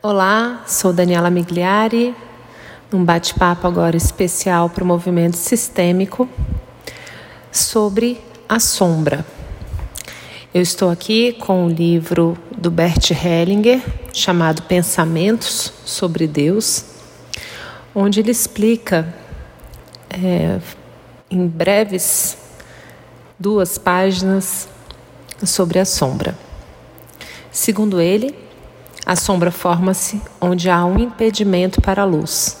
Olá, sou Daniela Migliari, num bate-papo agora especial para o movimento sistêmico sobre a sombra. Eu estou aqui com o livro do Bert Hellinger chamado Pensamentos sobre Deus, onde ele explica é, em breves duas páginas sobre a sombra. Segundo ele, a sombra forma-se onde há um impedimento para a luz.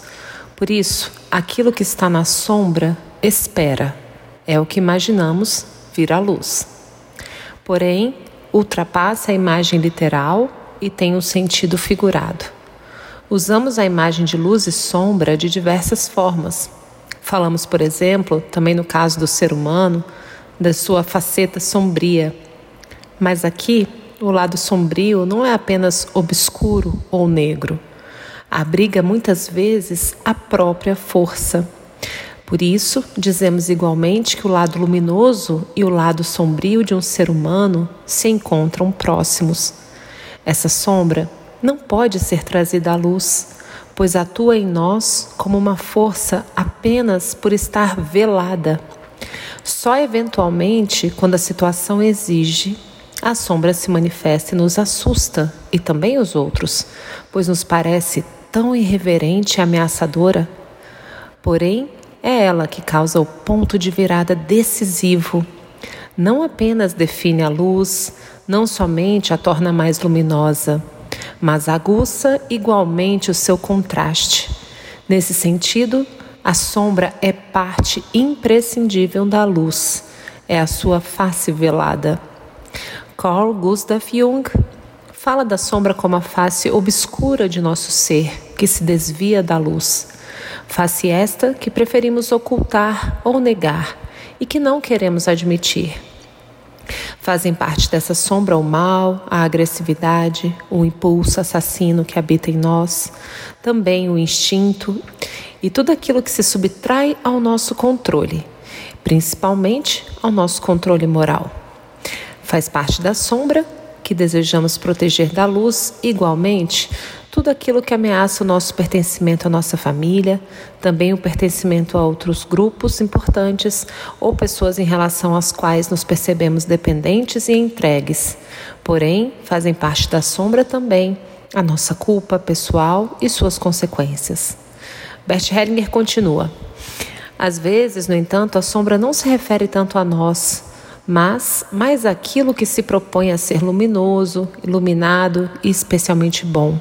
Por isso, aquilo que está na sombra espera. É o que imaginamos vir à luz. Porém, ultrapassa a imagem literal e tem um sentido figurado. Usamos a imagem de luz e sombra de diversas formas. Falamos, por exemplo, também no caso do ser humano, da sua faceta sombria. Mas aqui o lado sombrio não é apenas obscuro ou negro. Abriga muitas vezes a própria força. Por isso, dizemos igualmente que o lado luminoso e o lado sombrio de um ser humano se encontram próximos. Essa sombra não pode ser trazida à luz, pois atua em nós como uma força apenas por estar velada. Só eventualmente, quando a situação exige, a sombra se manifesta e nos assusta, e também os outros, pois nos parece tão irreverente e ameaçadora. Porém, é ela que causa o ponto de virada decisivo. Não apenas define a luz, não somente a torna mais luminosa, mas aguça igualmente o seu contraste. Nesse sentido, a sombra é parte imprescindível da luz, é a sua face velada. Carl Gustav Jung fala da sombra como a face obscura de nosso ser, que se desvia da luz. Face esta que preferimos ocultar ou negar e que não queremos admitir. Fazem parte dessa sombra o mal, a agressividade, o impulso assassino que habita em nós, também o instinto e tudo aquilo que se subtrai ao nosso controle, principalmente ao nosso controle moral. Faz parte da sombra que desejamos proteger da luz, igualmente, tudo aquilo que ameaça o nosso pertencimento à nossa família, também o pertencimento a outros grupos importantes ou pessoas em relação às quais nos percebemos dependentes e entregues. Porém, fazem parte da sombra também a nossa culpa pessoal e suas consequências. Bert Hellinger continua. Às vezes, no entanto, a sombra não se refere tanto a nós, mas mais aquilo que se propõe a ser luminoso, iluminado e especialmente bom.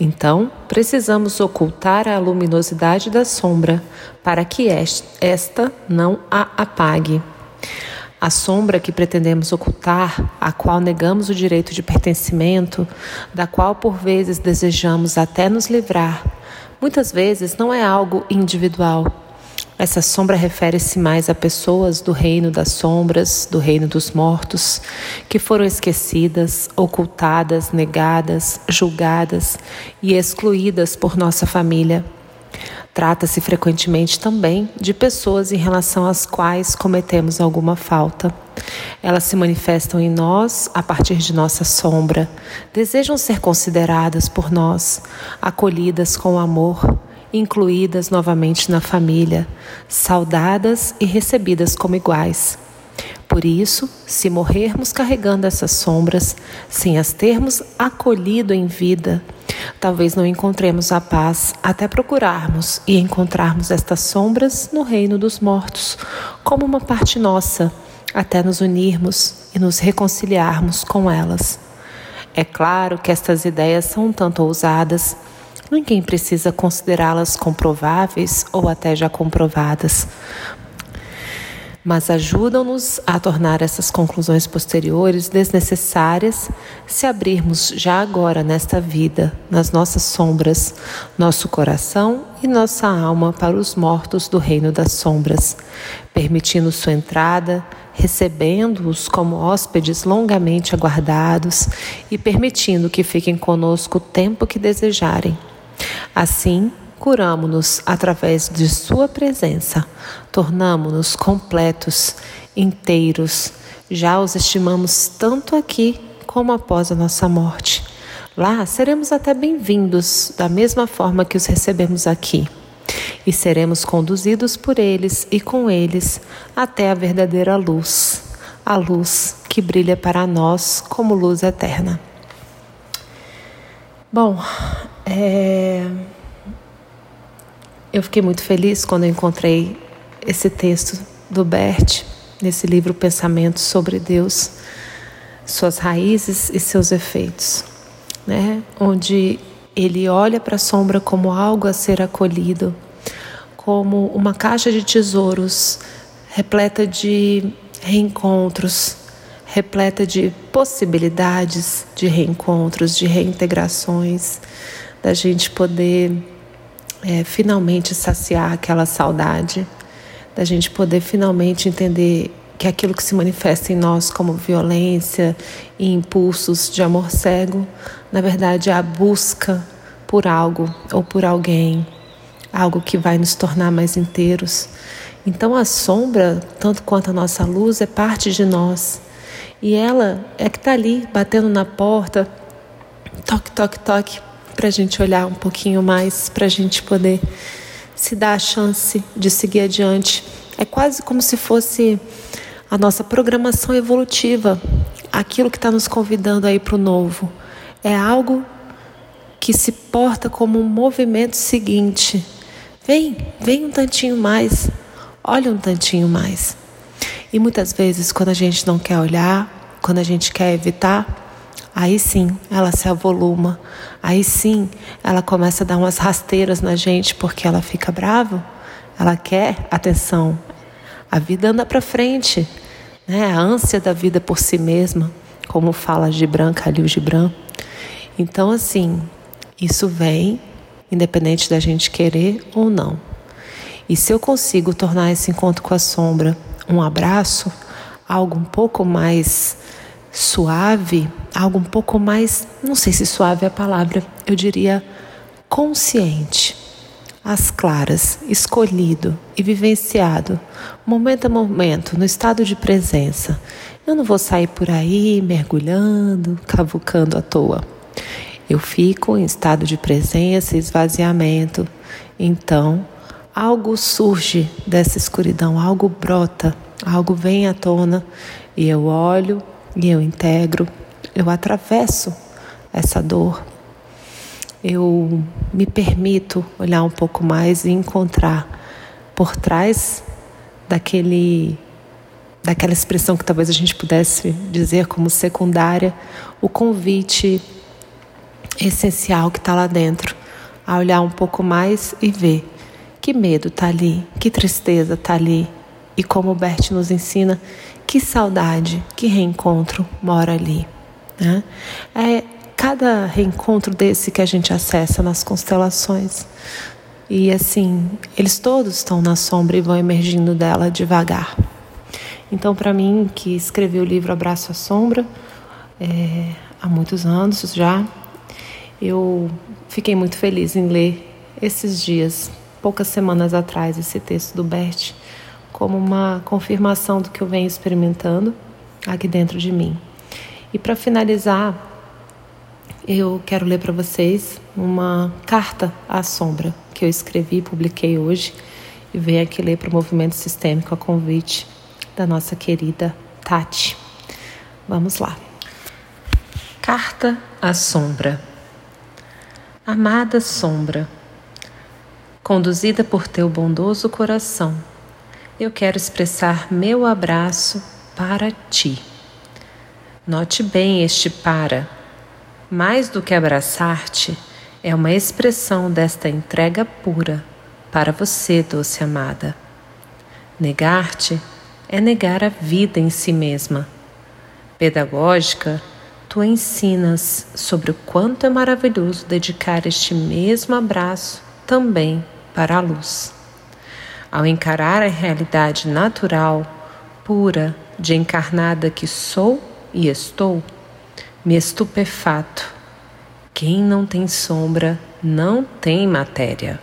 Então, precisamos ocultar a luminosidade da sombra para que esta não a apague. A sombra que pretendemos ocultar, a qual negamos o direito de pertencimento, da qual por vezes desejamos até nos livrar, muitas vezes não é algo individual essa sombra refere-se mais a pessoas do reino das sombras, do reino dos mortos, que foram esquecidas, ocultadas, negadas, julgadas e excluídas por nossa família. Trata-se frequentemente também de pessoas em relação às quais cometemos alguma falta. Elas se manifestam em nós a partir de nossa sombra, desejam ser consideradas por nós, acolhidas com amor incluídas novamente na família, saudadas e recebidas como iguais. Por isso, se morrermos carregando essas sombras, sem as termos acolhido em vida, talvez não encontremos a paz até procurarmos e encontrarmos estas sombras no reino dos mortos, como uma parte nossa, até nos unirmos e nos reconciliarmos com elas. É claro que estas ideias são um tanto ousadas Ninguém precisa considerá-las comprováveis ou até já comprovadas, mas ajudam-nos a tornar essas conclusões posteriores desnecessárias se abrirmos já agora nesta vida, nas nossas sombras, nosso coração e nossa alma para os mortos do reino das sombras, permitindo sua entrada, recebendo-os como hóspedes longamente aguardados e permitindo que fiquem conosco o tempo que desejarem. Assim, curamo-nos através de Sua presença, tornamo-nos completos, inteiros, já os estimamos tanto aqui como após a nossa morte. Lá seremos até bem-vindos, da mesma forma que os recebemos aqui, e seremos conduzidos por eles e com eles até a verdadeira luz, a luz que brilha para nós como luz eterna. Bom, é... eu fiquei muito feliz quando encontrei esse texto do Bert nesse livro Pensamentos sobre Deus, suas raízes e seus efeitos né? onde ele olha para a sombra como algo a ser acolhido, como uma caixa de tesouros repleta de reencontros, repleta de possibilidades de reencontros, de reintegrações, da gente poder é, finalmente saciar aquela saudade, da gente poder finalmente entender que aquilo que se manifesta em nós como violência e impulsos de amor cego, na verdade é a busca por algo ou por alguém, algo que vai nos tornar mais inteiros. Então a sombra, tanto quanto a nossa luz, é parte de nós. E ela é que está ali, batendo na porta, toque, toque, toque, para a gente olhar um pouquinho mais, para a gente poder se dar a chance de seguir adiante. É quase como se fosse a nossa programação evolutiva, aquilo que está nos convidando aí para o novo. É algo que se porta como um movimento seguinte. Vem, vem um tantinho mais, olha um tantinho mais. E muitas vezes, quando a gente não quer olhar, quando a gente quer evitar, aí sim ela se avoluma, aí sim ela começa a dar umas rasteiras na gente porque ela fica brava, ela quer atenção. A vida anda para frente, né? a ânsia da vida por si mesma, como fala Gibran, Khalil Gibran. Então, assim, isso vem independente da gente querer ou não. E se eu consigo tornar esse encontro com a sombra um abraço, algo um pouco mais suave, algo um pouco mais, não sei se suave é a palavra, eu diria consciente às claras, escolhido e vivenciado, momento a momento, no estado de presença. Eu não vou sair por aí mergulhando, cavucando à toa. Eu fico em estado de presença esvaziamento. Então, algo surge dessa escuridão, algo brota, algo vem à tona e eu olho e eu integro, eu atravesso essa dor, eu me permito olhar um pouco mais e encontrar por trás daquele daquela expressão que talvez a gente pudesse dizer como secundária, o convite essencial que está lá dentro, a olhar um pouco mais e ver que medo está ali, que tristeza está ali e como o Bert nos ensina, que saudade, que reencontro mora ali. Né? É cada reencontro desse que a gente acessa nas constelações. E assim, eles todos estão na sombra e vão emergindo dela devagar. Então, para mim, que escrevi o livro Abraço à Sombra, é, há muitos anos já, eu fiquei muito feliz em ler esses dias, poucas semanas atrás, esse texto do Bert, como uma confirmação do que eu venho experimentando aqui dentro de mim. E para finalizar, eu quero ler para vocês uma carta à sombra que eu escrevi e publiquei hoje e venho aqui ler para o movimento sistêmico a convite da nossa querida Tati. Vamos lá. Carta à sombra. Amada sombra, conduzida por teu bondoso coração, eu quero expressar meu abraço para ti. Note bem este para mais do que abraçar-te, é uma expressão desta entrega pura para você, doce amada. Negar-te é negar a vida em si mesma. Pedagógica, tu ensinas sobre o quanto é maravilhoso dedicar este mesmo abraço também para a luz. Ao encarar a realidade natural, pura, de encarnada que sou e estou, me estupefato. Quem não tem sombra não tem matéria.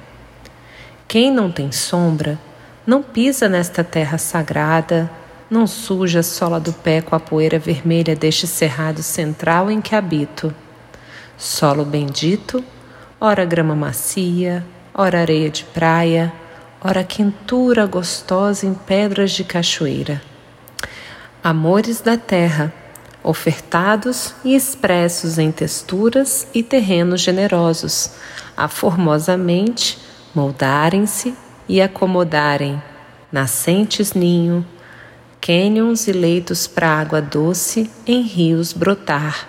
Quem não tem sombra não pisa nesta terra sagrada, não suja a sola do pé com a poeira vermelha deste cerrado central em que habito. solo bendito, ora grama macia, ora areia de praia, ora quentura gostosa em pedras de cachoeira. Amores da terra, ofertados e expressos em texturas e terrenos generosos, a formosamente moldarem-se e acomodarem nascentes ninho, cânions e leitos para água doce em rios brotar,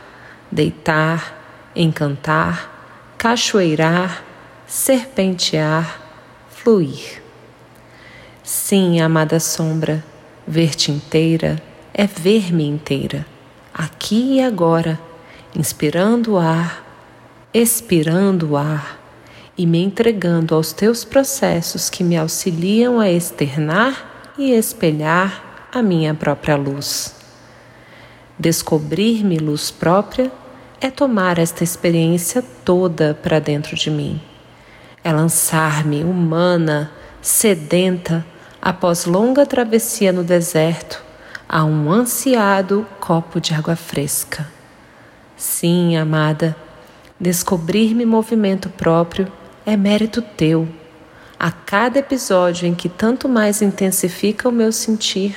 deitar, encantar, cachoeirar, serpentear, fluir. Sim, amada sombra, ver-te inteira é ver-me inteira, aqui e agora, inspirando o ar, expirando o ar e me entregando aos teus processos que me auxiliam a externar e espelhar a minha própria luz. Descobrir-me luz própria é tomar esta experiência toda para dentro de mim. É lançar-me humana, sedenta, após longa travessia no deserto, a um ansiado copo de água fresca. Sim, amada, descobrir-me movimento próprio é mérito teu. A cada episódio em que tanto mais intensifica o meu sentir,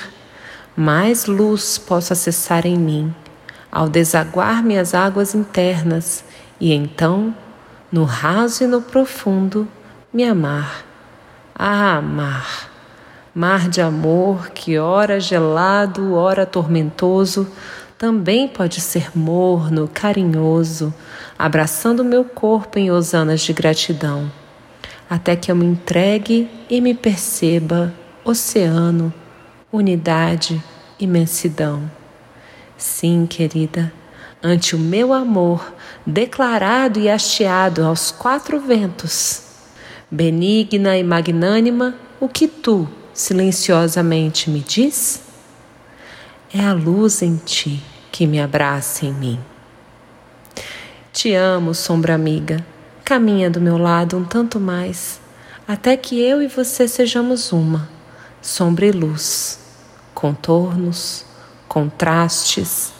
mais luz posso acessar em mim, ao desaguar minhas águas internas e então, no raso e no profundo, me amar. Ah, amar! Mar de amor que, ora gelado, ora tormentoso, também pode ser morno, carinhoso, abraçando meu corpo em hosanas de gratidão, até que eu me entregue e me perceba oceano, unidade, imensidão. Sim, querida, ante o meu amor declarado e hasteado aos quatro ventos, benigna e magnânima, o que tu silenciosamente me diz? É a luz em ti que me abraça em mim. Te amo, sombra amiga. Caminha do meu lado um tanto mais, até que eu e você sejamos uma, sombra e luz, contornos, contrastes,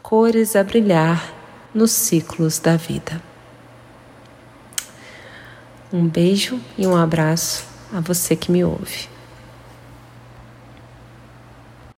cores a brilhar nos ciclos da vida. Um beijo e um abraço a você que me ouve.